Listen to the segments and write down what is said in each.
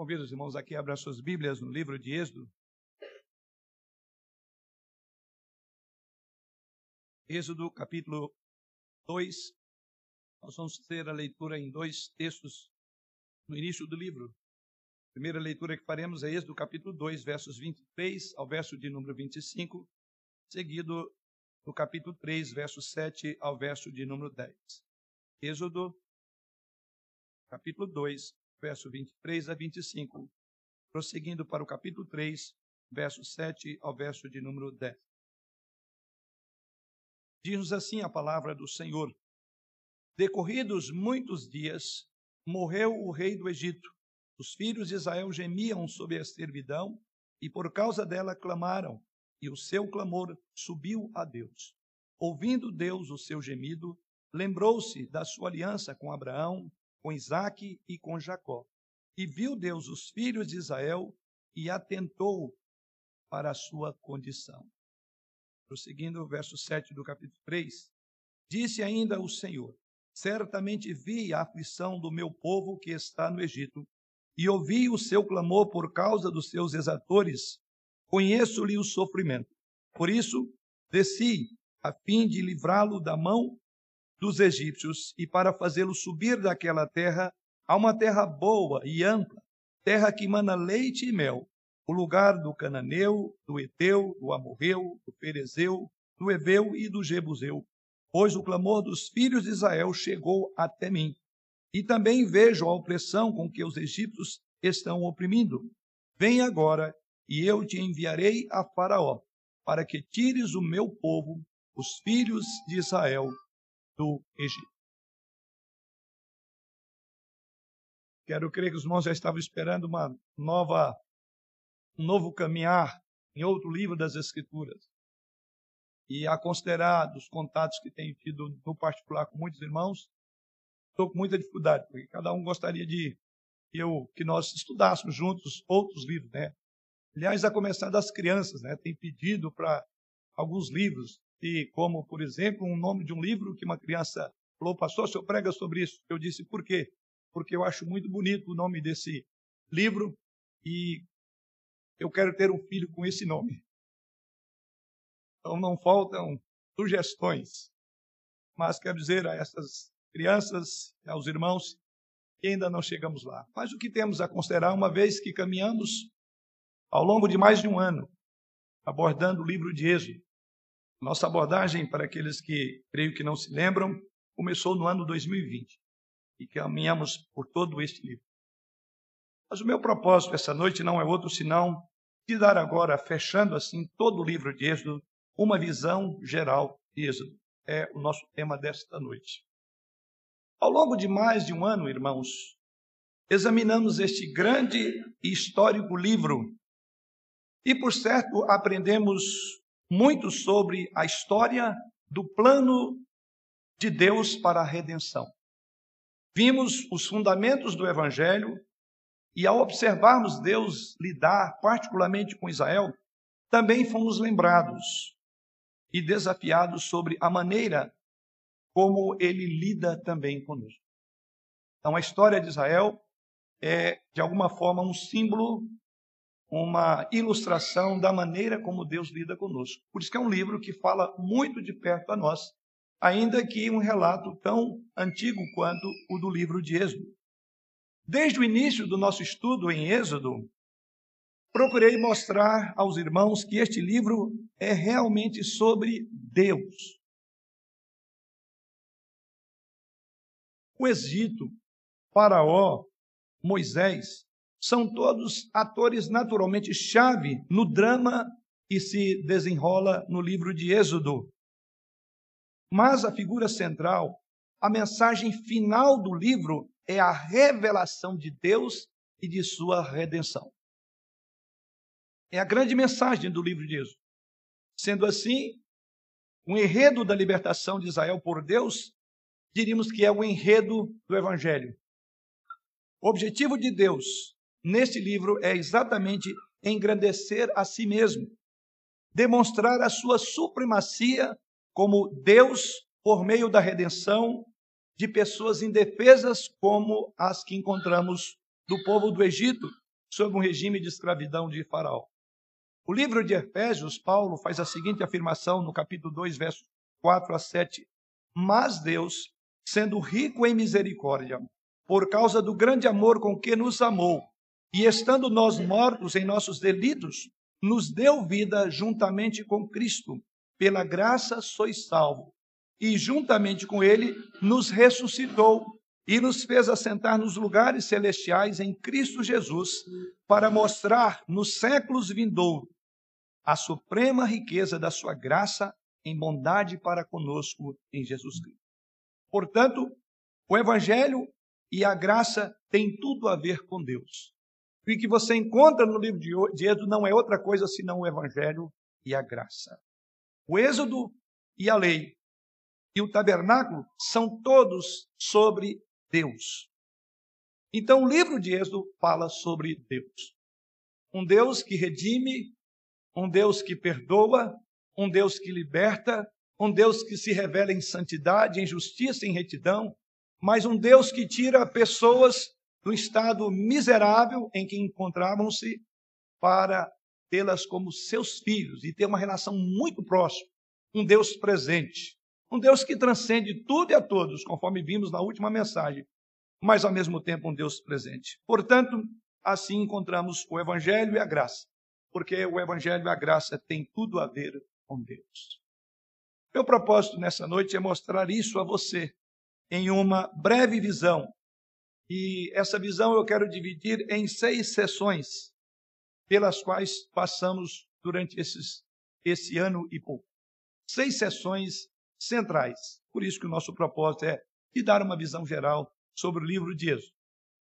Convido os irmãos aqui a abrir suas Bíblias no livro de Êxodo. Êxodo, capítulo 2. Nós vamos ter a leitura em dois textos no início do livro. A primeira leitura que faremos é Êxodo, capítulo 2, versos 23 ao verso de número 25, seguido no capítulo 3, verso 7 ao verso de número 10. Êxodo, capítulo 2, verso 23 a 25, prosseguindo para o capítulo 3, verso 7 ao verso de número 10. Diz-nos assim a palavra do Senhor: Decorridos muitos dias, morreu o rei do Egito. Os filhos de Israel gemiam sob a servidão e por causa dela clamaram, e o seu clamor subiu a Deus. Ouvindo Deus o seu gemido, lembrou-se da sua aliança com Abraão, com Isaque e com Jacó. E viu Deus os filhos de Israel e atentou para a sua condição. Prosseguindo o verso 7 do capítulo 3, disse ainda o Senhor: Certamente vi a aflição do meu povo que está no Egito, e ouvi o seu clamor por causa dos seus exatores. Conheço-lhe o sofrimento. Por isso, desci, a fim de livrá-lo da mão dos egípcios e para fazê-lo subir daquela terra a uma terra boa e ampla, terra que mana leite e mel, o lugar do cananeu, do eteu, do amorreu, do perezeu, do eveu e do jebuseu, pois o clamor dos filhos de Israel chegou até mim. E também vejo a opressão com que os egípcios estão oprimindo. Vem agora, e eu te enviarei a Faraó, para que tires o meu povo, os filhos de Israel, do Egito. Quero crer que os irmãos já estavam esperando uma nova, um novo caminhar em outro livro das Escrituras. E a considerar dos contatos que tenho tido no particular com muitos irmãos, estou com muita dificuldade, porque cada um gostaria de eu, que nós estudássemos juntos outros livros, né? Aliás, a começar das crianças, né? Tem pedido para alguns livros e como, por exemplo, um nome de um livro que uma criança falou, pastor, o senhor prega sobre isso? Eu disse, por quê? Porque eu acho muito bonito o nome desse livro e eu quero ter um filho com esse nome. Então não faltam sugestões, mas quero dizer a essas crianças, aos irmãos, que ainda não chegamos lá. Mas o que temos a considerar, uma vez que caminhamos ao longo de mais de um ano, abordando o livro de Êxodo, nossa abordagem, para aqueles que creio que não se lembram, começou no ano 2020 e caminhamos por todo este livro. Mas o meu propósito essa noite não é outro senão de dar agora, fechando assim todo o livro de Êxodo, uma visão geral de Êxodo. É o nosso tema desta noite. Ao longo de mais de um ano, irmãos, examinamos este grande e histórico livro e, por certo, aprendemos muito sobre a história do plano de Deus para a redenção. Vimos os fundamentos do Evangelho e, ao observarmos Deus lidar particularmente com Israel, também fomos lembrados e desafiados sobre a maneira como ele lida também conosco. Então, a história de Israel é, de alguma forma, um símbolo uma ilustração da maneira como Deus lida conosco. Por isso que é um livro que fala muito de perto a nós, ainda que um relato tão antigo quanto o do livro de Êxodo. Desde o início do nosso estudo em Êxodo, procurei mostrar aos irmãos que este livro é realmente sobre Deus. O Egito, Faraó, Moisés, são todos atores naturalmente chave no drama que se desenrola no livro de Êxodo. Mas a figura central, a mensagem final do livro é a revelação de Deus e de sua redenção. É a grande mensagem do livro de Êxodo. Sendo assim, o enredo da libertação de Israel por Deus, diríamos que é o enredo do Evangelho. O objetivo de Deus neste livro é exatamente engrandecer a si mesmo, demonstrar a sua supremacia como Deus por meio da redenção de pessoas indefesas como as que encontramos do povo do Egito, sob um regime de escravidão de Faraó. O livro de Efésios, Paulo faz a seguinte afirmação no capítulo 2, versos 4 a 7. Mas Deus, sendo rico em misericórdia, por causa do grande amor com que nos amou, e estando nós mortos em nossos delitos, nos deu vida juntamente com Cristo. Pela graça sois salvo. E juntamente com ele nos ressuscitou e nos fez assentar nos lugares celestiais em Cristo Jesus, para mostrar nos séculos vindouros a suprema riqueza da sua graça em bondade para conosco em Jesus Cristo. Portanto, o evangelho e a graça têm tudo a ver com Deus. E que você encontra no livro de Êxodo não é outra coisa senão o Evangelho e a graça. O Êxodo e a lei e o tabernáculo são todos sobre Deus. Então, o livro de Êxodo fala sobre Deus. Um Deus que redime, um Deus que perdoa, um Deus que liberta, um Deus que se revela em santidade, em justiça, em retidão, mas um Deus que tira pessoas do estado miserável em que encontravam-se para tê-las como seus filhos e ter uma relação muito próxima. Um Deus presente, um Deus que transcende tudo e a todos, conforme vimos na última mensagem, mas ao mesmo tempo um Deus presente. Portanto, assim encontramos o Evangelho e a graça, porque o Evangelho e a graça têm tudo a ver com Deus. Meu propósito nessa noite é mostrar isso a você em uma breve visão e essa visão eu quero dividir em seis sessões, pelas quais passamos durante esses, esse ano e pouco. Seis sessões centrais. Por isso que o nosso propósito é de dar uma visão geral sobre o livro de Êxodo.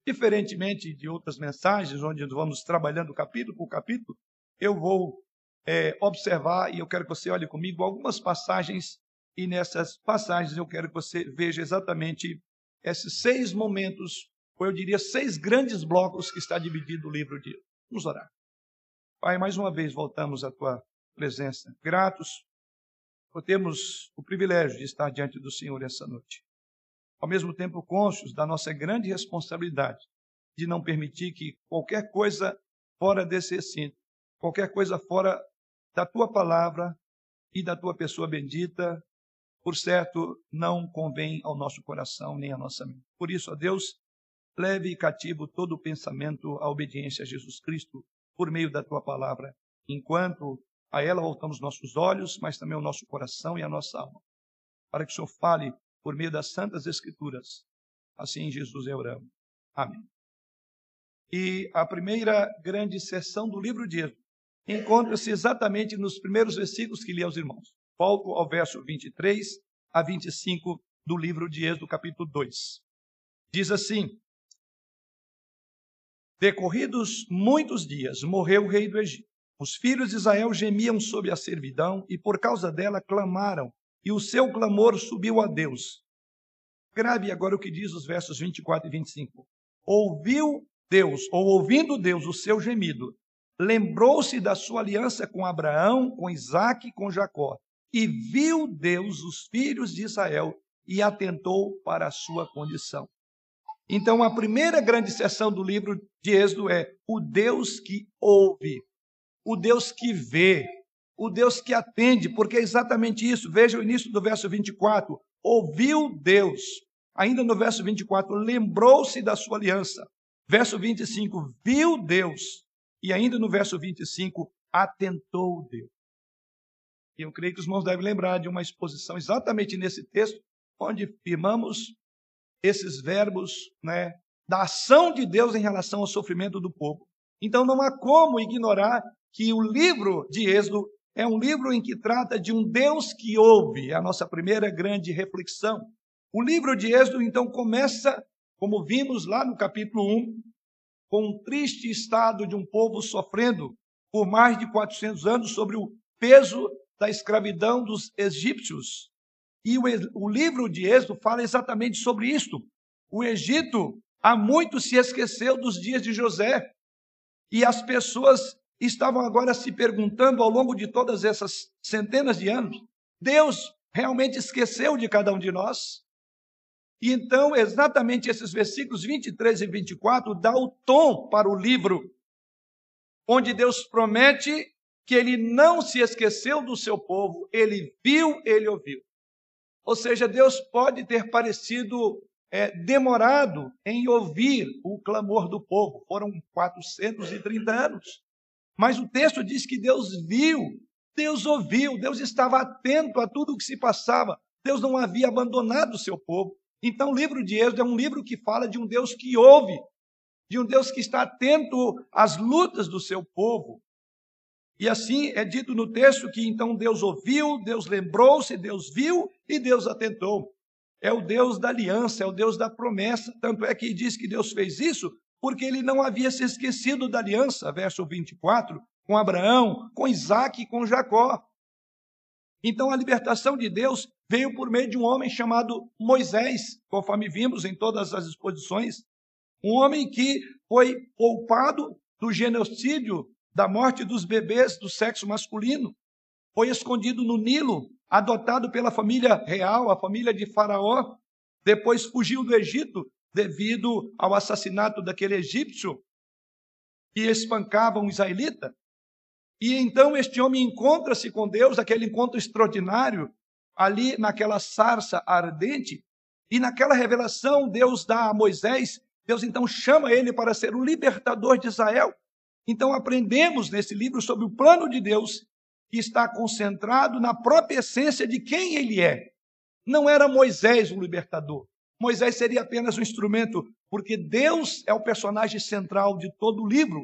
Diferentemente de outras mensagens, onde vamos trabalhando capítulo por capítulo, eu vou é, observar e eu quero que você olhe comigo algumas passagens, e nessas passagens eu quero que você veja exatamente esses seis momentos ou eu diria seis grandes blocos que está dividido o livro de. Vamos orar. Pai, mais uma vez voltamos à tua presença, gratos por termos o privilégio de estar diante do Senhor essa noite. Ao mesmo tempo, cônscios da nossa grande responsabilidade de não permitir que qualquer coisa fora desse recinto, qualquer coisa fora da tua palavra e da tua pessoa bendita, por certo, não convém ao nosso coração nem à nossa mente. Por isso, ó Deus, leve cativo todo o pensamento à obediência a Jesus Cristo por meio da tua palavra, enquanto a ela voltamos nossos olhos, mas também o nosso coração e a nossa alma, para que o Senhor fale por meio das santas escrituras. Assim Jesus eu oramos. Amém. E a primeira grande sessão do livro de Êxodo encontra-se exatamente nos primeiros versículos que li aos irmãos. Volto ao verso 23 a 25 do livro de Êxodo, capítulo 2. Diz assim: Decorridos muitos dias, morreu o rei do Egito. Os filhos de Israel gemiam sob a servidão e por causa dela clamaram, e o seu clamor subiu a Deus. Grave agora o que diz os versos 24 e 25. Ouviu Deus, ou ouvindo Deus o seu gemido, lembrou-se da sua aliança com Abraão, com Isaac e com Jacó, e viu Deus os filhos de Israel e atentou para a sua condição. Então, a primeira grande seção do livro de Êxodo é o Deus que ouve, o Deus que vê, o Deus que atende, porque é exatamente isso. Veja o início do verso 24. Ouviu Deus. Ainda no verso 24, lembrou-se da sua aliança. Verso 25, viu Deus. E ainda no verso 25, atentou Deus. E eu creio que os irmãos devem lembrar de uma exposição exatamente nesse texto, onde firmamos esses verbos né, da ação de Deus em relação ao sofrimento do povo. Então não há como ignorar que o livro de Êxodo é um livro em que trata de um Deus que ouve, é a nossa primeira grande reflexão. O livro de Êxodo então começa, como vimos lá no capítulo 1, com um triste estado de um povo sofrendo por mais de 400 anos sobre o peso da escravidão dos egípcios. E o, o livro de Êxodo fala exatamente sobre isto. O Egito há muito se esqueceu dos dias de José. E as pessoas estavam agora se perguntando ao longo de todas essas centenas de anos: Deus realmente esqueceu de cada um de nós? E então, exatamente esses versículos 23 e 24 dá o tom para o livro onde Deus promete que ele não se esqueceu do seu povo, ele viu, ele ouviu. Ou seja, Deus pode ter parecido é, demorado em ouvir o clamor do povo. Foram 430 anos. Mas o texto diz que Deus viu, Deus ouviu, Deus estava atento a tudo o que se passava. Deus não havia abandonado o seu povo. Então, o livro de Êxodo é um livro que fala de um Deus que ouve, de um Deus que está atento às lutas do seu povo. E assim é dito no texto que então Deus ouviu, Deus lembrou-se, Deus viu e Deus atentou. É o Deus da aliança, é o Deus da promessa. Tanto é que diz que Deus fez isso porque ele não havia se esquecido da aliança, verso 24, com Abraão, com Isaac e com Jacó. Então a libertação de Deus veio por meio de um homem chamado Moisés, conforme vimos em todas as exposições. Um homem que foi poupado do genocídio, da morte dos bebês do sexo masculino. Foi escondido no Nilo, adotado pela família real, a família de Faraó. Depois fugiu do Egito devido ao assassinato daquele egípcio que espancava um israelita. E então este homem encontra-se com Deus, aquele encontro extraordinário, ali naquela sarça ardente, e naquela revelação Deus dá a Moisés, Deus então chama ele para ser o libertador de Israel. Então aprendemos nesse livro sobre o plano de Deus que está concentrado na própria essência de quem ele é. Não era Moisés o libertador. Moisés seria apenas um instrumento, porque Deus é o personagem central de todo o livro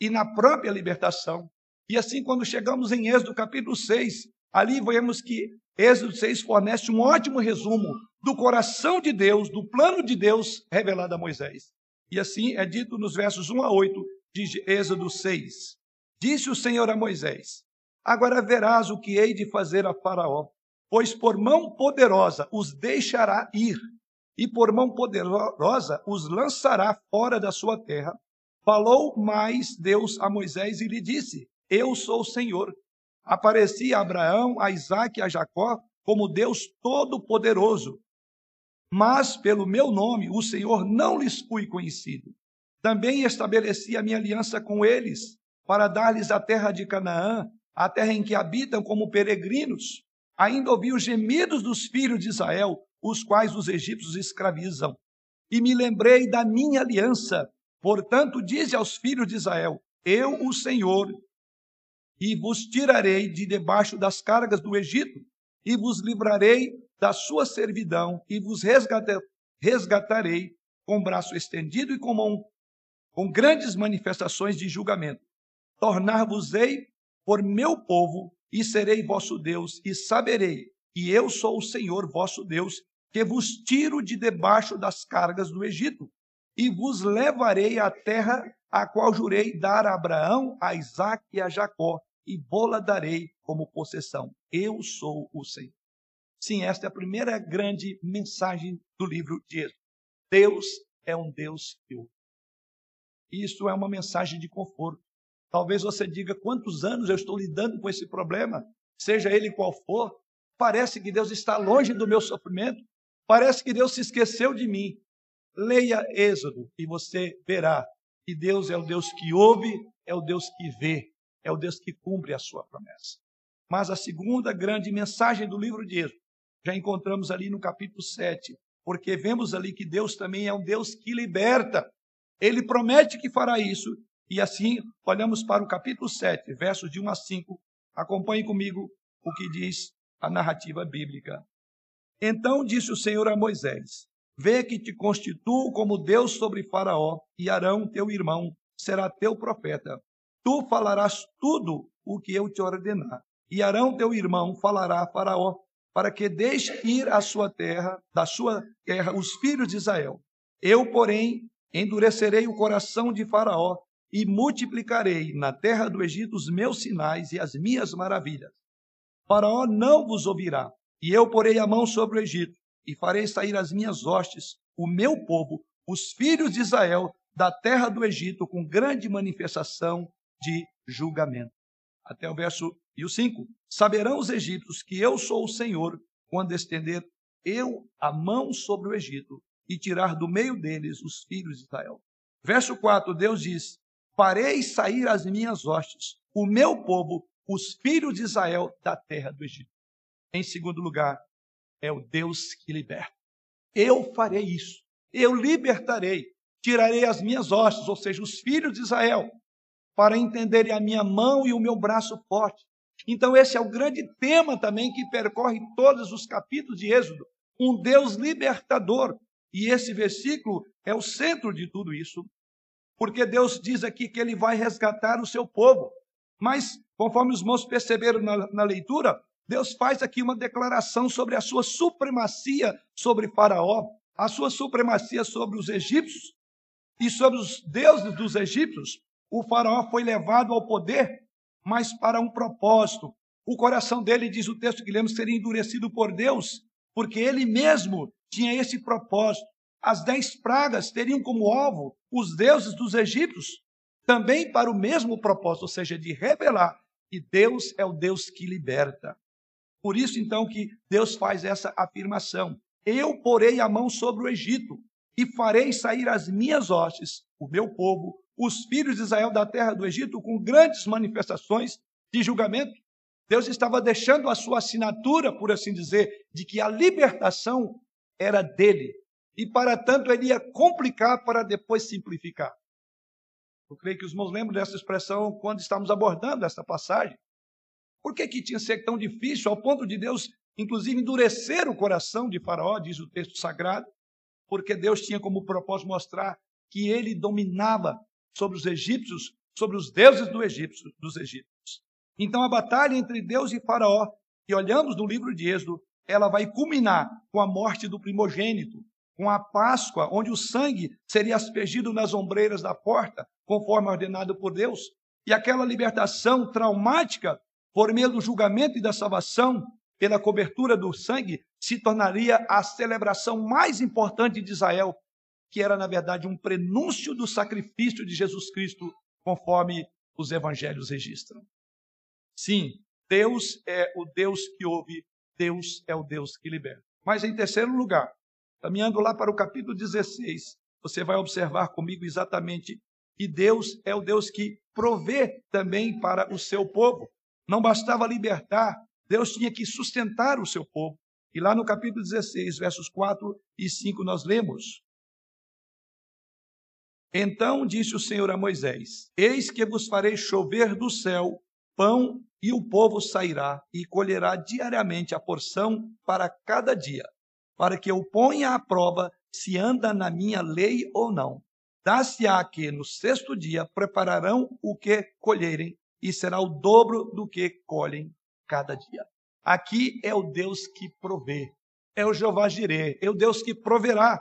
e na própria libertação. E assim, quando chegamos em Êxodo capítulo 6, ali vemos que Êxodo 6 fornece um ótimo resumo do coração de Deus, do plano de Deus revelado a Moisés. E assim é dito nos versos 1 a 8 de Êxodo 6. Disse o Senhor a Moisés: Agora verás o que hei de fazer a Faraó, pois por mão poderosa os deixará ir e por mão poderosa os lançará fora da sua terra. Falou mais Deus a Moisés e lhe disse: Eu sou o Senhor. Apareci a Abraão, a Isaac e a Jacó como Deus Todo-Poderoso. Mas pelo meu nome o Senhor não lhes fui conhecido. Também estabeleci a minha aliança com eles, para dar-lhes a terra de Canaã, a terra em que habitam como peregrinos. Ainda ouvi os gemidos dos filhos de Israel, os quais os egípcios escravizam. E me lembrei da minha aliança. Portanto, dize aos filhos de Israel: Eu, o Senhor, e vos tirarei de debaixo das cargas do Egito, e vos livrarei da sua servidão, e vos resgatarei com braço estendido e com mão, com grandes manifestações de julgamento. Tornar-vos-ei por meu povo, e serei vosso Deus, e saberei que eu sou o Senhor vosso Deus, que vos tiro de debaixo das cargas do Egito, e vos levarei à terra a qual jurei dar a Abraão, a Isaac e a Jacó, e vou-la darei como possessão. Eu sou o Senhor. Sim, esta é a primeira grande mensagem do livro de Êxodo. Deus é um Deus que ouve. Isso é uma mensagem de conforto. Talvez você diga quantos anos eu estou lidando com esse problema, seja ele qual for. Parece que Deus está longe do meu sofrimento. Parece que Deus se esqueceu de mim. Leia Êxodo e você verá que Deus é o Deus que ouve, é o Deus que vê, é o Deus que cumpre a sua promessa. Mas a segunda grande mensagem do livro de Êxodo já encontramos ali no capítulo 7, porque vemos ali que Deus também é um Deus que liberta. Ele promete que fará isso, e assim olhamos para o capítulo 7, versos de 1 a 5. Acompanhe comigo o que diz a narrativa bíblica. Então disse o Senhor a Moisés: Vê que te constituo como Deus sobre Faraó, e Arão, teu irmão, será teu profeta. Tu falarás tudo o que eu te ordenar. E Arão, teu irmão, falará a Faraó, para que deixe ir à sua terra, da sua terra, os filhos de Israel. Eu, porém, endurecerei o coração de Faraó e multiplicarei na terra do Egito os meus sinais e as minhas maravilhas. Faraó não vos ouvirá, e eu porei a mão sobre o Egito, e farei sair as minhas hostes, o meu povo, os filhos de Israel, da terra do Egito, com grande manifestação de julgamento. Até o verso e o 5. Saberão os egípcios que eu sou o Senhor, quando estender eu a mão sobre o Egito e tirar do meio deles os filhos de Israel. Verso 4, Deus diz: farei sair as minhas hostes, o meu povo, os filhos de Israel, da terra do Egito. Em segundo lugar, é o Deus que liberta. Eu farei isso. Eu libertarei. Tirarei as minhas hostes, ou seja, os filhos de Israel, para entenderem a minha mão e o meu braço forte. Então, esse é o grande tema também que percorre todos os capítulos de Êxodo. Um Deus libertador. E esse versículo é o centro de tudo isso. Porque Deus diz aqui que ele vai resgatar o seu povo. Mas, conforme os irmãos perceberam na, na leitura, Deus faz aqui uma declaração sobre a sua supremacia sobre Faraó, a sua supremacia sobre os egípcios e sobre os deuses dos egípcios. O Faraó foi levado ao poder, mas para um propósito. O coração dele, diz o texto que lemos, seria endurecido por Deus, porque ele mesmo tinha esse propósito. As dez pragas teriam como alvo os deuses dos egípcios, também para o mesmo propósito, ou seja, de revelar que Deus é o Deus que liberta. Por isso, então, que Deus faz essa afirmação: Eu porei a mão sobre o Egito e farei sair as minhas hostes, o meu povo, os filhos de Israel da terra do Egito, com grandes manifestações de julgamento. Deus estava deixando a sua assinatura, por assim dizer, de que a libertação era dele. E para tanto ele ia complicar para depois simplificar. Eu creio que os irmãos lembram dessa expressão quando estamos abordando essa passagem. Por que, que tinha que ser tão difícil ao ponto de Deus, inclusive, endurecer o coração de Faraó, diz o texto sagrado? Porque Deus tinha como propósito mostrar que ele dominava sobre os egípcios, sobre os deuses do Egito, dos egípcios. Então a batalha entre Deus e Faraó, que olhamos no livro de Êxodo, ela vai culminar com a morte do primogênito, com a Páscoa, onde o sangue seria aspergido nas ombreiras da porta, conforme ordenado por Deus. E aquela libertação traumática por meio do julgamento e da salvação, pela cobertura do sangue, se tornaria a celebração mais importante de Israel, que era, na verdade, um prenúncio do sacrifício de Jesus Cristo, conforme os evangelhos registram. Sim, Deus é o Deus que ouve, Deus é o Deus que liberta. Mas, em terceiro lugar, caminhando lá para o capítulo 16, você vai observar comigo exatamente que Deus é o Deus que provê também para o seu povo. Não bastava libertar, Deus tinha que sustentar o seu povo. E lá no capítulo 16, versos 4 e 5, nós lemos: Então disse o Senhor a Moisés: Eis que vos farei chover do céu pão, e o povo sairá e colherá diariamente a porção para cada dia, para que eu ponha à prova se anda na minha lei ou não. Dá-se-á que no sexto dia prepararão o que colherem, e será o dobro do que colhem cada dia. Aqui é o Deus que provê, é o Jeová Jireh, é o Deus que proverá.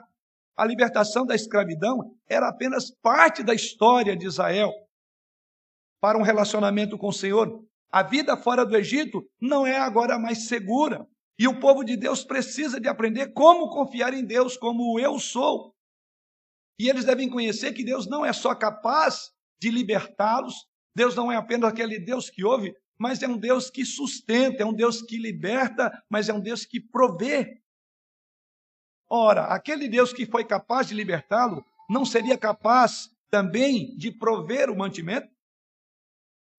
A libertação da escravidão era apenas parte da história de Israel. Para um relacionamento com o Senhor, a vida fora do Egito não é agora mais segura. E o povo de Deus precisa de aprender como confiar em Deus como eu sou. E eles devem conhecer que Deus não é só capaz de libertá-los, Deus não é apenas aquele Deus que ouve, mas é um Deus que sustenta, é um Deus que liberta, mas é um Deus que provê. Ora, aquele Deus que foi capaz de libertá-lo, não seria capaz também de prover o mantimento?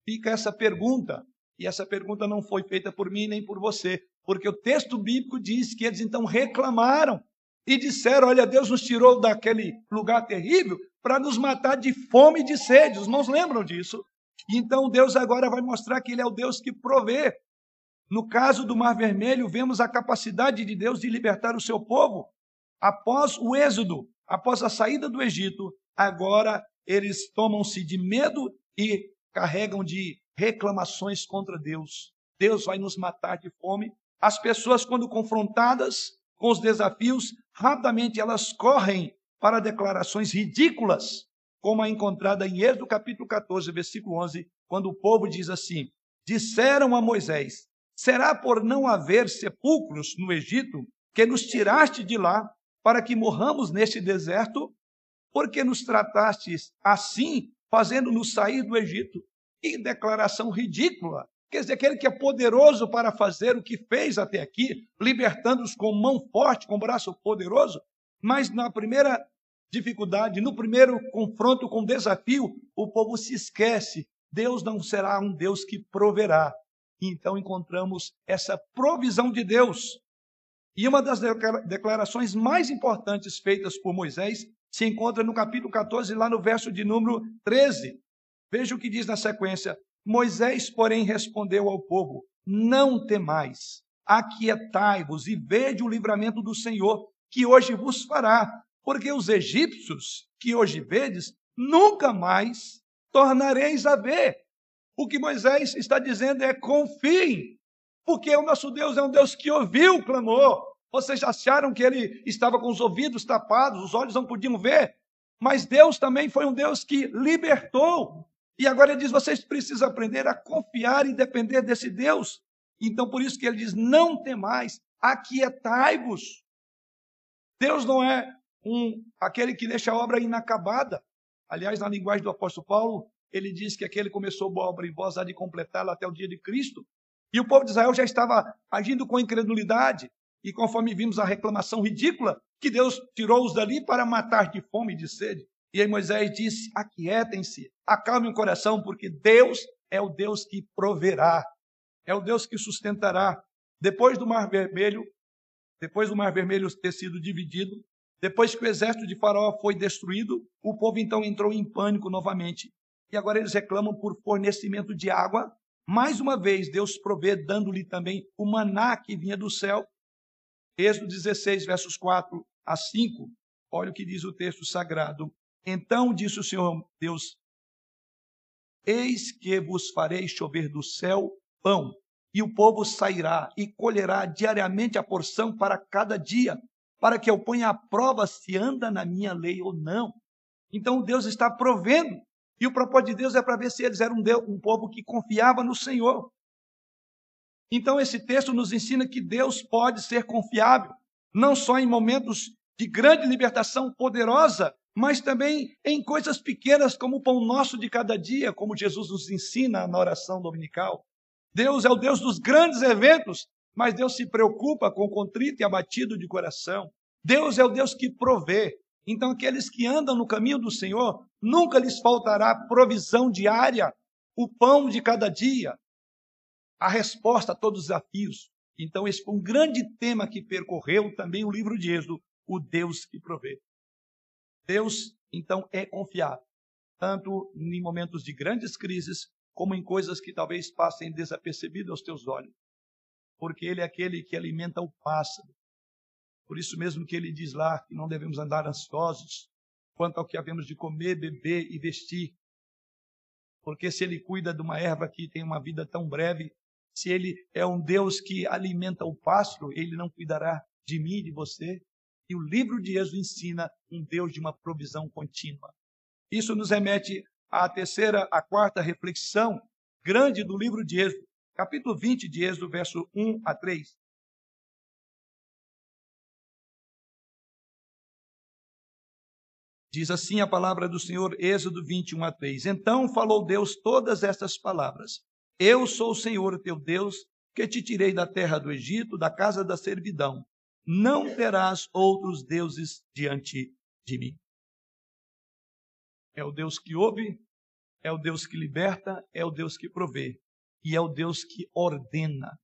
Fica essa pergunta, e essa pergunta não foi feita por mim nem por você, porque o texto bíblico diz que eles então reclamaram e disseram: Olha, Deus nos tirou daquele lugar terrível para nos matar de fome e de sede. Os irmãos lembram disso? Então Deus agora vai mostrar que Ele é o Deus que provê. No caso do Mar Vermelho, vemos a capacidade de Deus de libertar o seu povo. Após o êxodo, após a saída do Egito, agora eles tomam-se de medo e carregam de reclamações contra Deus. Deus vai nos matar de fome. As pessoas, quando confrontadas com os desafios, rapidamente elas correm para declarações ridículas como a encontrada em Êxodo capítulo 14, versículo 11, quando o povo diz assim: Disseram a Moisés: Será por não haver sepulcros no Egito que nos tiraste de lá para que morramos neste deserto? Porque nos tratastes assim, fazendo-nos sair do Egito? Que declaração ridícula! Quer dizer, aquele que é poderoso para fazer o que fez até aqui, libertando-os com mão forte, com braço poderoso, mas na primeira dificuldade, no primeiro confronto com desafio, o povo se esquece. Deus não será um Deus que proverá. Então encontramos essa provisão de Deus. E uma das declarações mais importantes feitas por Moisés se encontra no capítulo 14, lá no verso de número 13. Veja o que diz na sequência: Moisés, porém, respondeu ao povo: Não temais, aquietai-vos e vede o livramento do Senhor, que hoje vos fará, porque os egípcios que hoje vedes, nunca mais tornareis a ver. O que Moisés está dizendo é: confiem, porque o nosso Deus é um Deus que ouviu o clamor. Vocês acharam que ele estava com os ouvidos tapados, os olhos não podiam ver, mas Deus também foi um Deus que libertou. E agora ele diz: vocês precisam aprender a confiar e depender desse Deus. Então, por isso que ele diz: não temais, aquietai-vos. Deus não é um aquele que deixa a obra inacabada. Aliás, na linguagem do apóstolo Paulo, ele diz que aquele começou boa obra em vós há de completá-la até o dia de Cristo. E o povo de Israel já estava agindo com incredulidade. E conforme vimos a reclamação ridícula, que Deus tirou-os dali para matar de fome e de sede. E aí Moisés disse: Aquietem-se, acalmem o coração, porque Deus é o Deus que proverá, é o Deus que sustentará. Depois do Mar Vermelho, depois do Mar Vermelho ter sido dividido, depois que o exército de Faraó foi destruído, o povo então entrou em pânico novamente. E agora eles reclamam por fornecimento de água. Mais uma vez, Deus provê, dando-lhe também o maná que vinha do céu. Êxodo 16, versos 4 a 5. Olha o que diz o texto sagrado. Então disse o Senhor Deus: Eis que vos farei chover do céu pão, e o povo sairá e colherá diariamente a porção para cada dia, para que eu ponha à prova se anda na minha lei ou não. Então Deus está provendo. E o propósito de Deus é para ver se eles eram um, Deus, um povo que confiava no Senhor. Então esse texto nos ensina que Deus pode ser confiável, não só em momentos de grande libertação poderosa, mas também em coisas pequenas como o pão nosso de cada dia, como Jesus nos ensina na oração dominical. Deus é o Deus dos grandes eventos, mas Deus se preocupa com o contrito e abatido de coração. Deus é o Deus que provê. Então, aqueles que andam no caminho do Senhor, nunca lhes faltará provisão diária, o pão de cada dia, a resposta a todos os desafios. Então, esse foi um grande tema que percorreu também o livro de Êxodo, o Deus que provê. Deus, então, é confiável, tanto em momentos de grandes crises, como em coisas que talvez passem desapercebidas aos teus olhos porque ele é aquele que alimenta o pássaro. Por isso mesmo que ele diz lá que não devemos andar ansiosos quanto ao que havemos de comer, beber e vestir. Porque se ele cuida de uma erva que tem uma vida tão breve, se ele é um Deus que alimenta o pássaro, ele não cuidará de mim e de você. E o livro de Êxodo ensina um Deus de uma provisão contínua. Isso nos remete à terceira, à quarta reflexão grande do livro de Êxodo, capítulo 20 de Êxodo, verso 1 a 3. Diz assim a palavra do Senhor, Êxodo 21 a 3. Então falou Deus todas estas palavras: Eu sou o Senhor teu Deus, que te tirei da terra do Egito, da casa da servidão. Não terás outros deuses diante de mim. É o Deus que ouve, é o Deus que liberta, é o Deus que provê e é o Deus que ordena.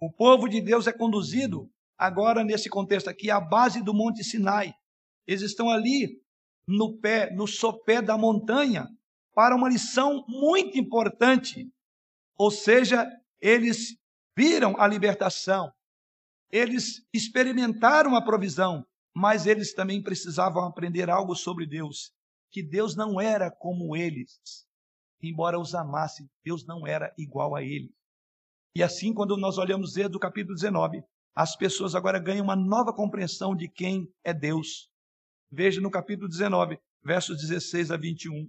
O povo de Deus é conduzido agora nesse contexto aqui à base do Monte Sinai. Eles estão ali no pé, no sopé da montanha, para uma lição muito importante. Ou seja, eles viram a libertação, eles experimentaram a provisão, mas eles também precisavam aprender algo sobre Deus, que Deus não era como eles embora os amasse, Deus não era igual a ele. E assim, quando nós olhamos do capítulo 19, as pessoas agora ganham uma nova compreensão de quem é Deus. Veja no capítulo 19, versos 16 a 21.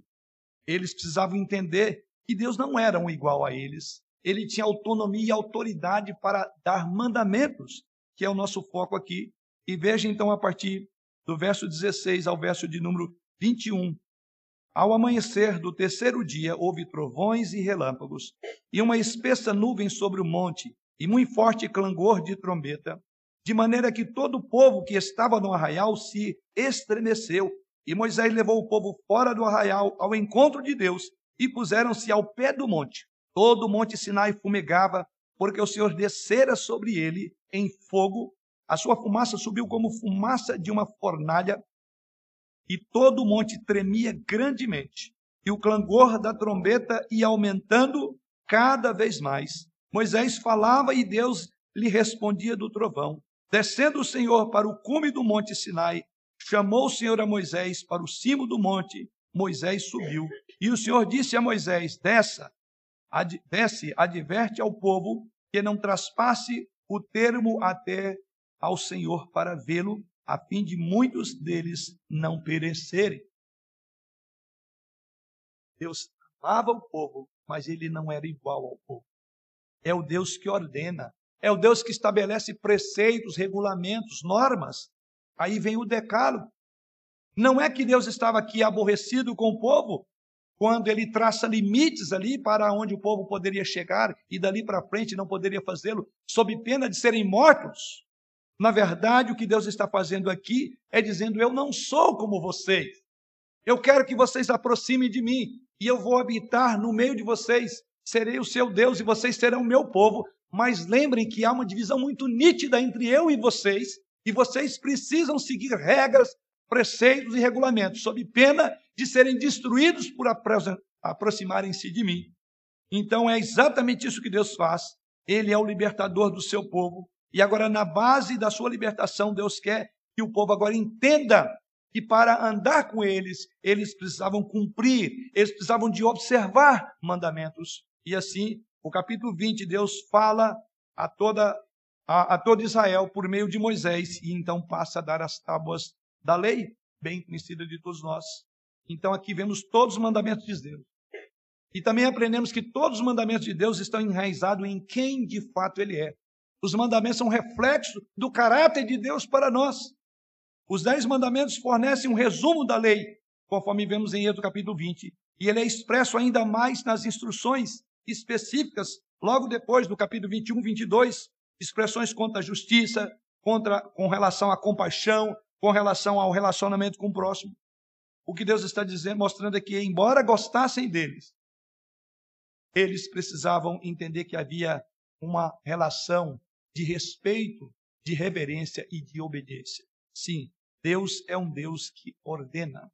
Eles precisavam entender que Deus não era um igual a eles. Ele tinha autonomia e autoridade para dar mandamentos, que é o nosso foco aqui. E veja então a partir do verso 16 ao verso de número 21, ao amanhecer do terceiro dia, houve trovões e relâmpagos, e uma espessa nuvem sobre o monte, e muito forte clangor de trombeta. de maneira que todo o povo que estava no arraial se estremeceu. E Moisés levou o povo fora do arraial ao encontro de Deus e puseram-se ao pé do monte. Todo o monte Sinai fumegava, porque o Senhor descera sobre ele em fogo. A sua fumaça subiu como fumaça de uma fornalha, e todo o monte tremia grandemente. E o clangor da trombeta ia aumentando cada vez mais. Moisés falava e Deus lhe respondia do trovão. Descendo o Senhor para o cume do monte Sinai, chamou o Senhor a Moisés para o cimo do monte. Moisés subiu. E o Senhor disse a Moisés: Desça, ad, desce, adverte ao povo que não traspasse o termo até ao Senhor para vê-lo, a fim de muitos deles não perecerem. Deus amava o povo, mas ele não era igual ao povo. É o Deus que ordena, é o Deus que estabelece preceitos, regulamentos, normas. Aí vem o decálogo. Não é que Deus estava aqui aborrecido com o povo, quando ele traça limites ali para onde o povo poderia chegar e dali para frente não poderia fazê-lo, sob pena de serem mortos. Na verdade, o que Deus está fazendo aqui é dizendo: Eu não sou como vocês. Eu quero que vocês aproximem de mim e eu vou habitar no meio de vocês. Serei o seu Deus e vocês serão o meu povo. Mas lembrem que há uma divisão muito nítida entre eu e vocês, e vocês precisam seguir regras, preceitos e regulamentos, sob pena de serem destruídos por aproximarem-se de mim. Então é exatamente isso que Deus faz. Ele é o libertador do seu povo. E agora, na base da sua libertação, Deus quer que o povo agora entenda que para andar com eles, eles precisavam cumprir, eles precisavam de observar mandamentos. E assim, o capítulo 20, Deus fala a toda a, a todo Israel por meio de Moisés e então passa a dar as tábuas da lei, bem conhecida de todos nós. Então aqui vemos todos os mandamentos de Deus. E também aprendemos que todos os mandamentos de Deus estão enraizados em quem de fato ele é. Os mandamentos são reflexo do caráter de Deus para nós. Os dez mandamentos fornecem um resumo da lei, conforme vemos em Êxodo capítulo 20. E ele é expresso ainda mais nas instruções específicas, logo depois do capítulo 21, 22, expressões contra a justiça, contra, com relação à compaixão, com relação ao relacionamento com o próximo. O que Deus está dizendo, mostrando é que, embora gostassem deles, eles precisavam entender que havia uma relação de respeito, de reverência e de obediência. Sim, Deus é um Deus que ordena.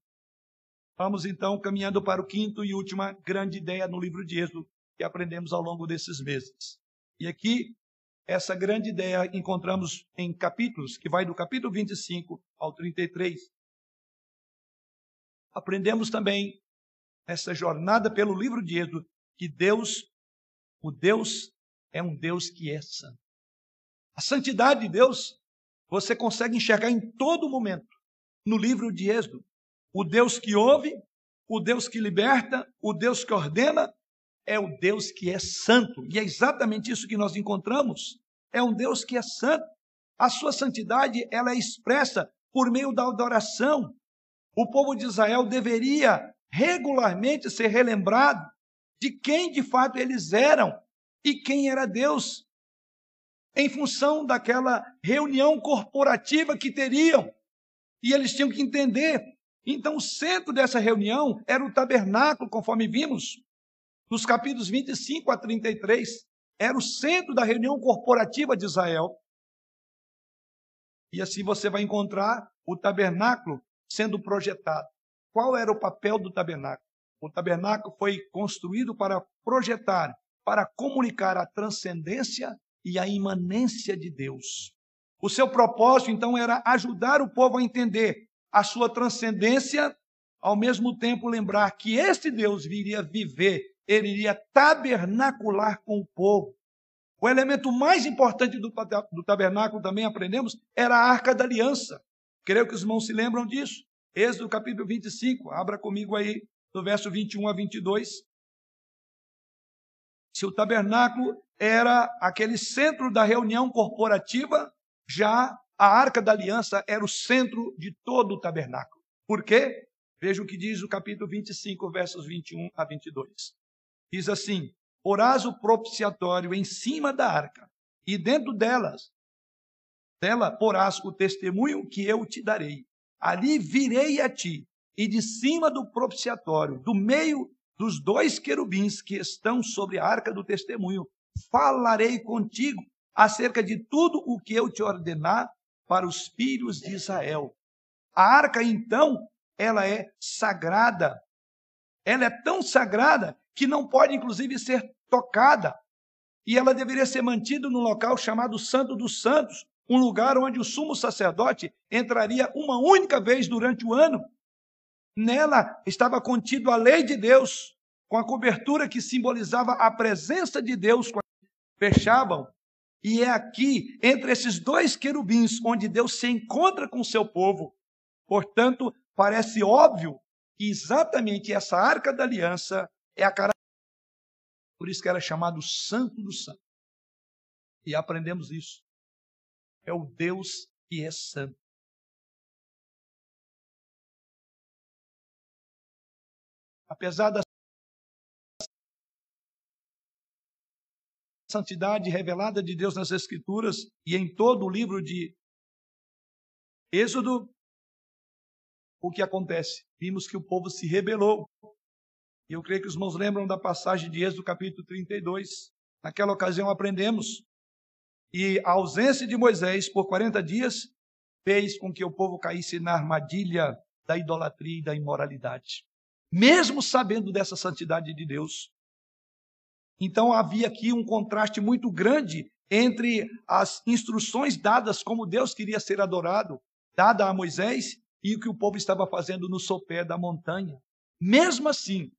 Vamos então caminhando para o quinto e última grande ideia no livro de Êxodo que aprendemos ao longo desses meses. E aqui essa grande ideia encontramos em capítulos, que vai do capítulo 25 ao 33. Aprendemos também nessa jornada pelo livro de Êxodo que Deus, o Deus, é um Deus que é santo. A santidade de Deus você consegue enxergar em todo momento no livro de Êxodo. O Deus que ouve, o Deus que liberta, o Deus que ordena é o Deus que é santo. E é exatamente isso que nós encontramos. É um Deus que é santo. A sua santidade, ela é expressa por meio da adoração. O povo de Israel deveria regularmente ser relembrado de quem de fato eles eram e quem era Deus, em função daquela reunião corporativa que teriam. E eles tinham que entender. Então, o centro dessa reunião era o tabernáculo, conforme vimos nos capítulos 25 a 33, era o centro da reunião corporativa de Israel. E assim você vai encontrar o tabernáculo sendo projetado. Qual era o papel do tabernáculo? O tabernáculo foi construído para projetar, para comunicar a transcendência e a imanência de Deus. O seu propósito, então, era ajudar o povo a entender a sua transcendência, ao mesmo tempo lembrar que este Deus viria viver ele iria tabernacular com o povo. O elemento mais importante do, tabernáculo, também aprendemos, era a arca da aliança. Creio que os irmãos se lembram disso. Êxodo capítulo 25, abra comigo aí, do verso 21 a 22. Se o tabernáculo era aquele centro da reunião corporativa, já a arca da aliança era o centro de todo o tabernáculo. Por quê? Veja o que diz o capítulo 25, versos 21 a 22. Diz assim: Porás o propiciatório em cima da arca, e dentro delas Dela porás o testemunho que eu te darei. Ali virei a ti, e de cima do propiciatório, do meio dos dois querubins que estão sobre a arca do testemunho, falarei contigo acerca de tudo o que eu te ordenar para os filhos de Israel. A arca, então, ela é sagrada. Ela é tão sagrada que não pode, inclusive, ser tocada. E ela deveria ser mantida no local chamado Santo dos Santos, um lugar onde o sumo sacerdote entraria uma única vez durante o ano. Nela estava contido a lei de Deus, com a cobertura que simbolizava a presença de Deus. Fechavam. E é aqui, entre esses dois querubins, onde Deus se encontra com o seu povo. Portanto, parece óbvio que exatamente essa arca da aliança é a característica. Por isso que era chamado Santo do Santo. E aprendemos isso é o Deus que é santo. Apesar da santidade revelada de Deus nas Escrituras e em todo o livro de Êxodo, o que acontece? Vimos que o povo se rebelou. E eu creio que os irmãos lembram da passagem de Êxodo, capítulo 32. Naquela ocasião aprendemos e a ausência de Moisés por 40 dias fez com que o povo caísse na armadilha da idolatria e da imoralidade. Mesmo sabendo dessa santidade de Deus. Então havia aqui um contraste muito grande entre as instruções dadas como Deus queria ser adorado, dada a Moisés, e o que o povo estava fazendo no sopé da montanha. Mesmo assim,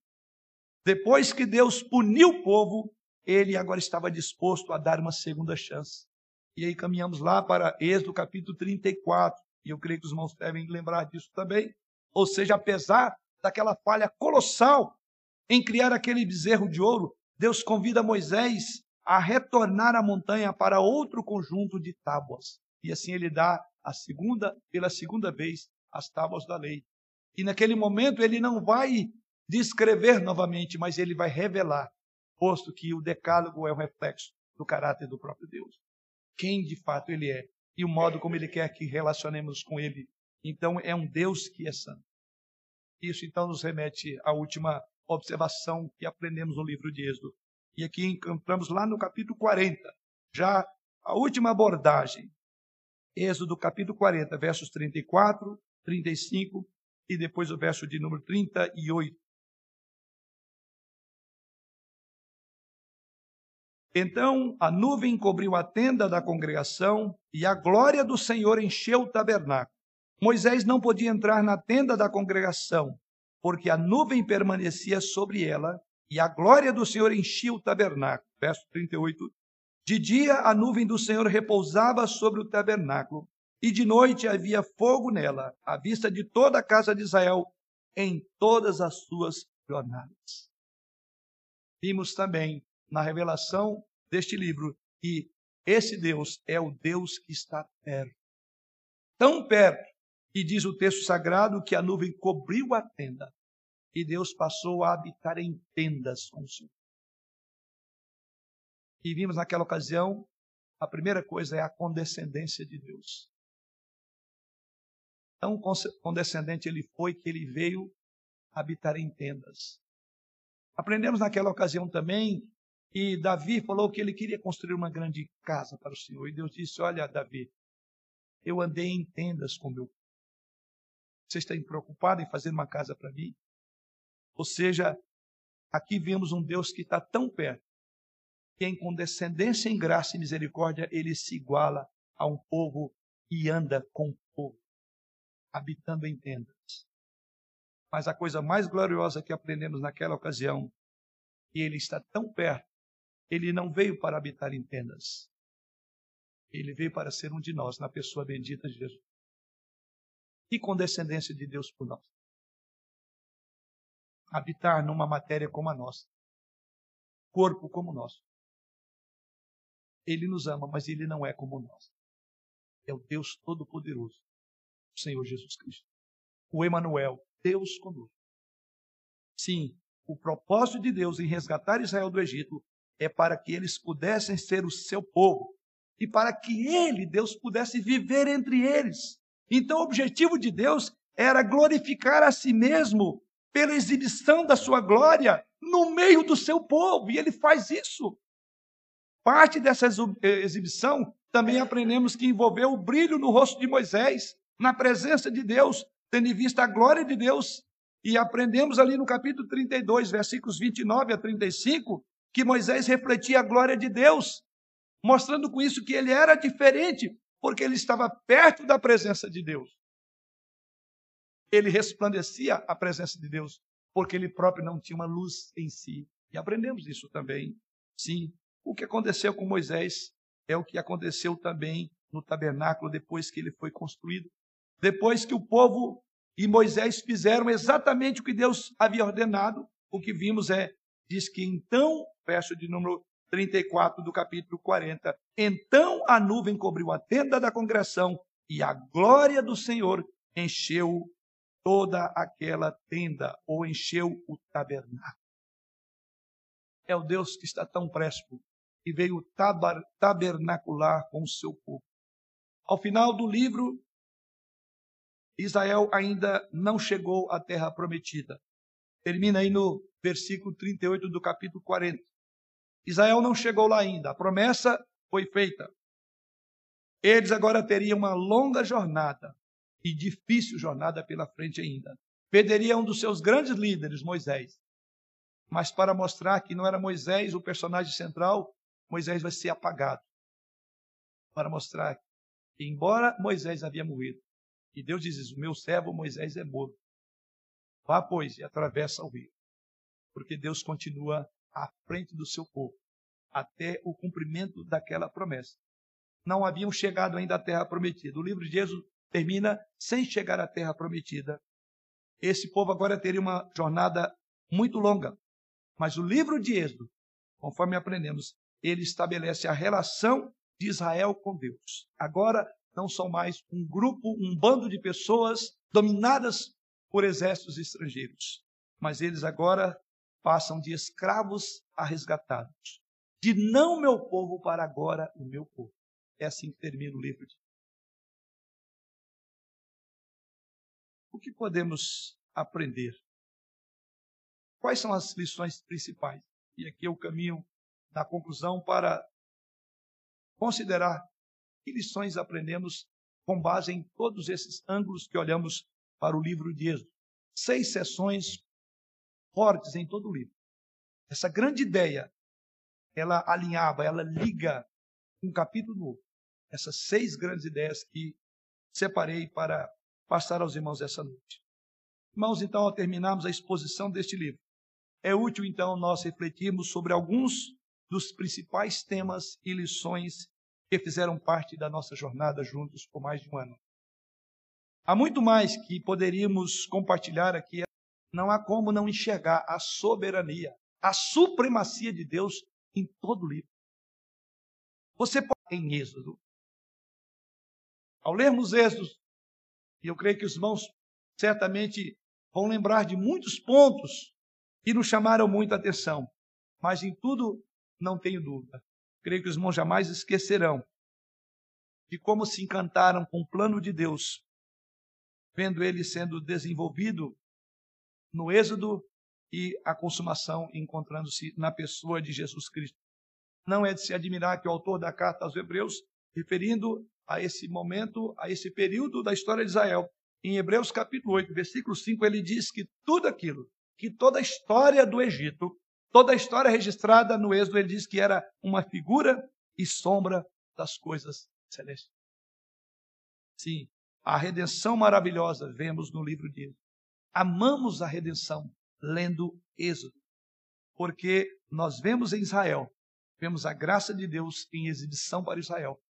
depois que Deus puniu o povo, ele agora estava disposto a dar uma segunda chance. E aí caminhamos lá para Êxodo capítulo 34, e eu creio que os irmãos devem lembrar disso também. Ou seja, apesar daquela falha colossal em criar aquele bezerro de ouro, Deus convida Moisés a retornar à montanha para outro conjunto de tábuas. E assim ele dá a segunda, pela segunda vez, as tábuas da lei. E naquele momento ele não vai descrever novamente, mas ele vai revelar posto que o decálogo é um reflexo do caráter do próprio Deus. Quem de fato ele é e o modo como ele quer que relacionemos com ele. Então é um Deus que é santo. Isso então nos remete à última observação que aprendemos no livro de Êxodo. E aqui encontramos lá no capítulo 40, já a última abordagem. Êxodo capítulo 40, versos 34, 35 e depois o verso de número 38. Então a nuvem cobriu a tenda da congregação e a glória do Senhor encheu o tabernáculo. Moisés não podia entrar na tenda da congregação, porque a nuvem permanecia sobre ela e a glória do Senhor enchia o tabernáculo. Verso 38. De dia a nuvem do Senhor repousava sobre o tabernáculo, e de noite havia fogo nela, à vista de toda a casa de Israel, em todas as suas jornadas. Vimos também na revelação deste livro que esse Deus é o Deus que está perto. Tão perto que diz o texto sagrado que a nuvem cobriu a tenda e Deus passou a habitar em tendas com o Senhor. E vimos naquela ocasião, a primeira coisa é a condescendência de Deus. Tão condescendente ele foi que ele veio habitar em tendas. Aprendemos naquela ocasião também e Davi falou que ele queria construir uma grande casa para o Senhor. E Deus disse: Olha, Davi, eu andei em tendas com meu. Você está preocupado em fazer uma casa para mim? Ou seja, aqui vemos um Deus que está tão perto que em condescendência, em graça e misericórdia, ele se iguala a um povo e anda com o povo, habitando em tendas. Mas a coisa mais gloriosa que aprendemos naquela ocasião, que ele está tão perto ele não veio para habitar em tendas. Ele veio para ser um de nós, na pessoa bendita de Jesus. Que condescendência de Deus por nós. Habitar numa matéria como a nossa. Corpo como o nosso. Ele nos ama, mas ele não é como nós. É o Deus Todo-Poderoso, o Senhor Jesus Cristo. O Emanuel, Deus conosco. Sim, o propósito de Deus em resgatar Israel do Egito é para que eles pudessem ser o seu povo. e para que ele, Deus, pudesse viver entre eles. Então, o objetivo de Deus era glorificar a si mesmo pela exibição da sua glória no meio do seu povo, e ele faz isso. Parte dessa eh, exibição também aprendemos que envolveu o brilho no rosto de Moisés, na presença de Deus, tendo em vista a glória de Deus. E aprendemos ali no capítulo 32, versículos 29 a 35, que Moisés refletia a glória de Deus, mostrando com isso que ele era diferente, porque ele estava perto da presença de Deus. Ele resplandecia a presença de Deus, porque ele próprio não tinha uma luz em si. E aprendemos isso também. Sim, o que aconteceu com Moisés é o que aconteceu também no tabernáculo depois que ele foi construído. Depois que o povo e Moisés fizeram exatamente o que Deus havia ordenado, o que vimos é, diz que então, verso de número 34 do capítulo 40, então a nuvem cobriu a tenda da congregação e a glória do Senhor encheu toda aquela tenda, ou encheu o tabernáculo. É o Deus que está tão prespo e veio tabernacular com o seu povo. Ao final do livro, Israel ainda não chegou à terra prometida. Termina aí no versículo 38 do capítulo 40. Israel não chegou lá ainda, a promessa foi feita. Eles agora teriam uma longa jornada e difícil jornada pela frente ainda. Perderia um dos seus grandes líderes, Moisés. Mas para mostrar que não era Moisés o personagem central, Moisés vai ser apagado. Para mostrar que, embora Moisés havia morrido, e Deus diz: O meu servo Moisés é morto. Vá, pois, e atravessa o rio. Porque Deus continua à frente do seu povo, até o cumprimento daquela promessa. Não haviam chegado ainda à terra prometida. O livro de Jesus termina sem chegar à terra prometida. Esse povo agora teria uma jornada muito longa. Mas o livro de Êxodo, conforme aprendemos, ele estabelece a relação de Israel com Deus. Agora não são mais um grupo, um bando de pessoas dominadas por exércitos estrangeiros, mas eles agora passam de escravos a resgatados. De não meu povo para agora o meu povo. É assim que termina o livro de O que podemos aprender? Quais são as lições principais? E aqui é o caminho da conclusão para considerar que lições aprendemos com base em todos esses ângulos que olhamos para o livro de Êxodo. Seis sessões fortes em todo o livro. Essa grande ideia, ela alinhava, ela liga um capítulo novo. Essas seis grandes ideias que separei para passar aos irmãos essa noite. Irmãos, então, ao terminarmos a exposição deste livro, é útil, então, nós refletirmos sobre alguns dos principais temas e lições que fizeram parte da nossa jornada juntos por mais de um ano. Há muito mais que poderíamos compartilhar aqui. Não há como não enxergar a soberania, a supremacia de Deus em todo o livro. Você pode em Êxodo. Ao lermos Êxodo, e eu creio que os irmãos certamente vão lembrar de muitos pontos que nos chamaram muita atenção. Mas em tudo, não tenho dúvida. Creio que os irmãos jamais esquecerão de como se encantaram com o plano de Deus, vendo ele sendo desenvolvido no Êxodo e a consumação encontrando-se na pessoa de Jesus Cristo. Não é de se admirar que o autor da carta aos Hebreus, referindo a esse momento, a esse período da história de Israel. Em Hebreus capítulo 8, versículo 5, ele diz que tudo aquilo, que toda a história do Egito, toda a história registrada no Êxodo, ele diz que era uma figura e sombra das coisas celestes. Sim, a redenção maravilhosa vemos no livro de Êxodo. Amamos a redenção lendo Êxodo, porque nós vemos em Israel, vemos a graça de Deus em exibição para Israel,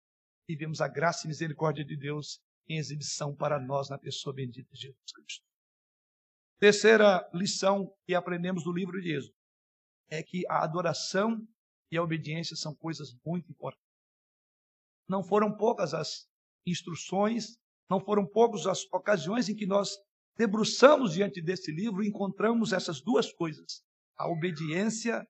e vemos a graça e misericórdia de Deus em exibição para nós na pessoa bendita de Jesus Cristo. Terceira lição que aprendemos do livro de Êxodo é que a adoração e a obediência são coisas muito importantes. Não foram poucas as instruções, não foram poucas as ocasiões em que nós debruçamos diante desse livro e encontramos essas duas coisas. A obediência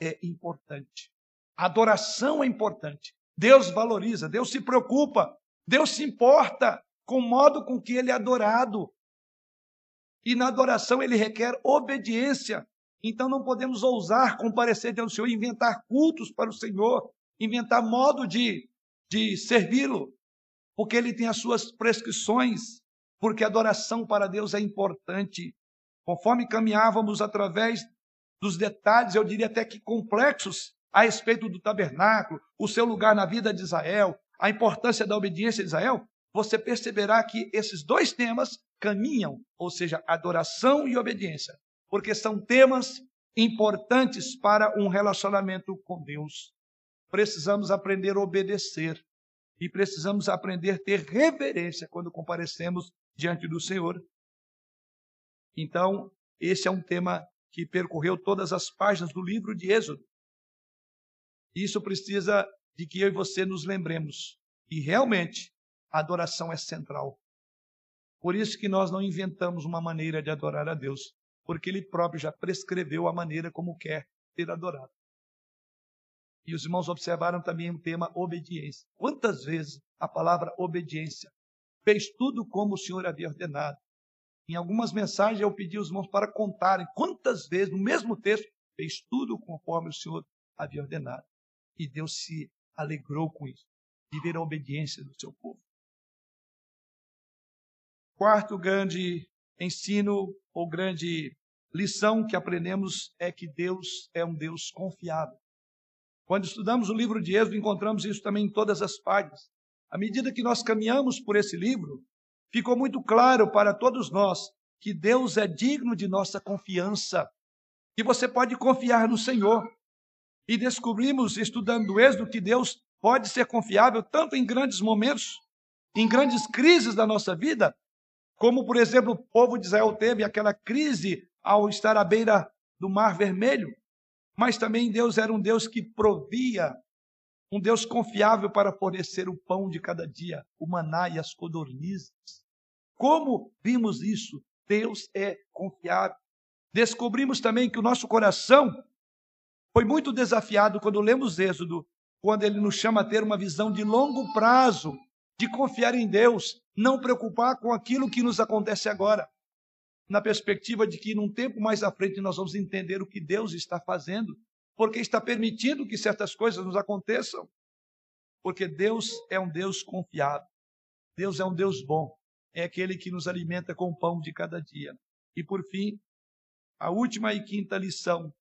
é importante. A adoração é importante. Deus valoriza, Deus se preocupa, Deus se importa com o modo com que ele é adorado. E na adoração ele requer obediência. Então não podemos ousar comparecer diante do Senhor, inventar cultos para o Senhor, inventar modo de, de servi-lo, porque ele tem as suas prescrições, porque a adoração para Deus é importante. Conforme caminhávamos através dos detalhes, eu diria até que complexos, a respeito do tabernáculo, o seu lugar na vida de Israel, a importância da obediência de Israel, você perceberá que esses dois temas caminham, ou seja, adoração e obediência, porque são temas importantes para um relacionamento com Deus. Precisamos aprender a obedecer e precisamos aprender a ter reverência quando comparecemos diante do Senhor. Então, esse é um tema que percorreu todas as páginas do livro de Êxodo. Isso precisa de que eu e você nos lembremos. E realmente, a adoração é central. Por isso que nós não inventamos uma maneira de adorar a Deus, porque Ele próprio já prescreveu a maneira como quer ser adorado. E os irmãos observaram também o tema obediência. Quantas vezes a palavra obediência fez tudo como o Senhor havia ordenado? Em algumas mensagens eu pedi aos irmãos para contarem quantas vezes, no mesmo texto, fez tudo conforme o Senhor havia ordenado. E Deus se alegrou com isso, de ver a obediência do seu povo. Quarto grande ensino ou grande lição que aprendemos é que Deus é um Deus confiável. Quando estudamos o livro de Êxodo, encontramos isso também em todas as páginas. À medida que nós caminhamos por esse livro, ficou muito claro para todos nós que Deus é digno de nossa confiança, que você pode confiar no Senhor. E descobrimos, estudando o Êxodo, que Deus pode ser confiável tanto em grandes momentos, em grandes crises da nossa vida, como, por exemplo, o povo de Israel teve aquela crise ao estar à beira do Mar Vermelho. Mas também Deus era um Deus que provia, um Deus confiável para fornecer o pão de cada dia, o maná e as codornizes. Como vimos isso? Deus é confiável. Descobrimos também que o nosso coração foi muito desafiado quando lemos Êxodo, quando ele nos chama a ter uma visão de longo prazo, de confiar em Deus, não preocupar com aquilo que nos acontece agora, na perspectiva de que num tempo mais à frente nós vamos entender o que Deus está fazendo, porque está permitindo que certas coisas nos aconteçam. Porque Deus é um Deus confiável. Deus é um Deus bom. É aquele que nos alimenta com o pão de cada dia. E por fim, a última e quinta lição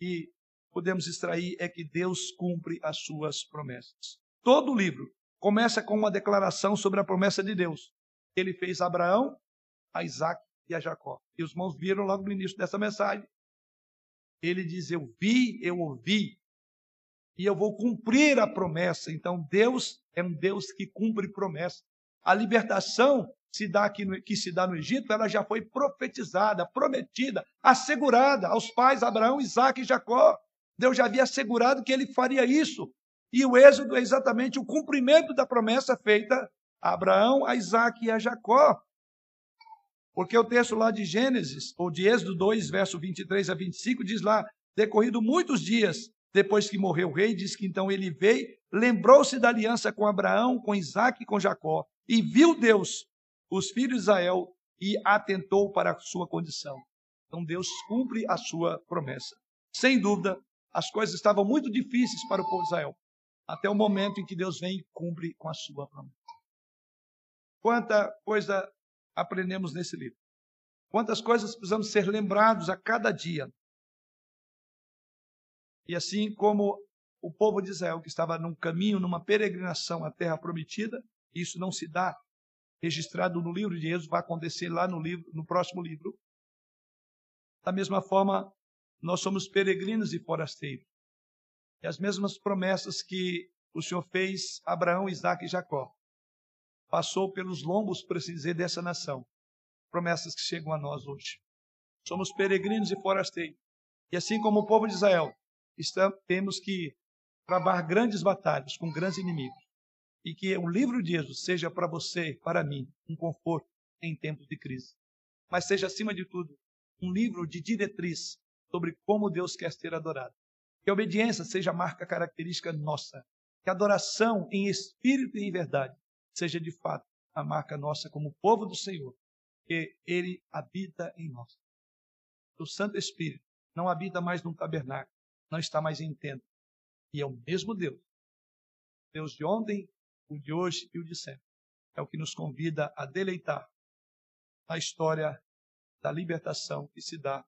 que podemos extrair é que Deus cumpre as suas promessas. Todo o livro começa com uma declaração sobre a promessa de Deus. Ele fez a Abraão, a Isaac e a Jacó. E os irmãos viram logo no início dessa mensagem. Ele diz: Eu vi, eu ouvi, e eu vou cumprir a promessa. Então, Deus é um Deus que cumpre promessa. A libertação se dá aqui no, que se dá no Egito, ela já foi profetizada, prometida, assegurada aos pais Abraão, Isaac e Jacó. Deus já havia assegurado que ele faria isso. E o êxodo é exatamente o cumprimento da promessa feita a Abraão, a Isaac e a Jacó. Porque o texto lá de Gênesis, ou de Êxodo 2, verso 23 a 25, diz lá: decorrido muitos dias depois que morreu o rei, diz que então ele veio, lembrou-se da aliança com Abraão, com Isaac e com Jacó, e viu Deus, os filhos de Israel, e atentou para a sua condição. Então Deus cumpre a sua promessa. Sem dúvida, as coisas estavam muito difíceis para o povo de Israel até o momento em que Deus vem e cumpre com a sua promessa. Quanta coisa aprendemos nesse livro. Quantas coisas precisamos ser lembrados a cada dia. E assim como o povo de Israel, que estava num caminho, numa peregrinação à terra prometida, isso não se dá registrado no livro de Êxodo, vai acontecer lá no livro, no próximo livro. Da mesma forma, nós somos peregrinos e forasteiros. E as mesmas promessas que o Senhor fez a Abraão, Isaac e Jacó. Passou pelos lombos, por assim dizer, dessa nação. Promessas que chegam a nós hoje. Somos peregrinos e forasteiros. E assim como o povo de Israel, estamos, temos que travar grandes batalhas com grandes inimigos. E que o livro de Jesus seja para você, para mim, um conforto em tempos de crise. Mas seja, acima de tudo, um livro de diretriz sobre como Deus quer ser adorado. Que a obediência seja a marca característica nossa. Que a adoração em espírito e em verdade seja de fato a marca nossa como povo do Senhor, que Ele habita em nós. O Santo Espírito não habita mais num tabernáculo, não está mais em tenda. E é o mesmo Deus. Deus de ontem, o de hoje e o de sempre. É o que nos convida a deleitar na história da libertação que se dá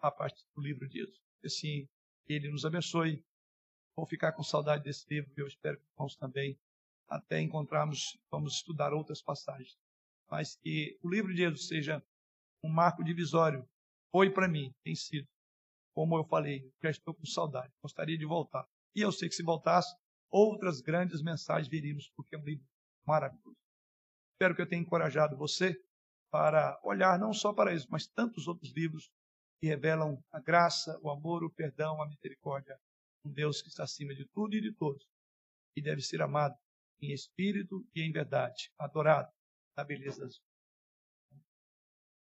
a partir do livro de Jesus. Assim, Ele nos abençoe. Vou ficar com saudade desse livro e eu espero que irmãos também, até encontrarmos, vamos estudar outras passagens. Mas que o livro de Jesus seja um marco divisório. Foi para mim, tem sido. Como eu falei, já estou com saudade, gostaria de voltar. E eu sei que se voltasse, outras grandes mensagens viríamos, porque é um livro maravilhoso. Espero que eu tenha encorajado você para olhar não só para isso, mas tantos outros livros que revelam a graça, o amor, o perdão, a misericórdia. Um Deus que está acima de tudo e de todos, e deve ser amado em espírito e em verdade, adorado. Na beleza das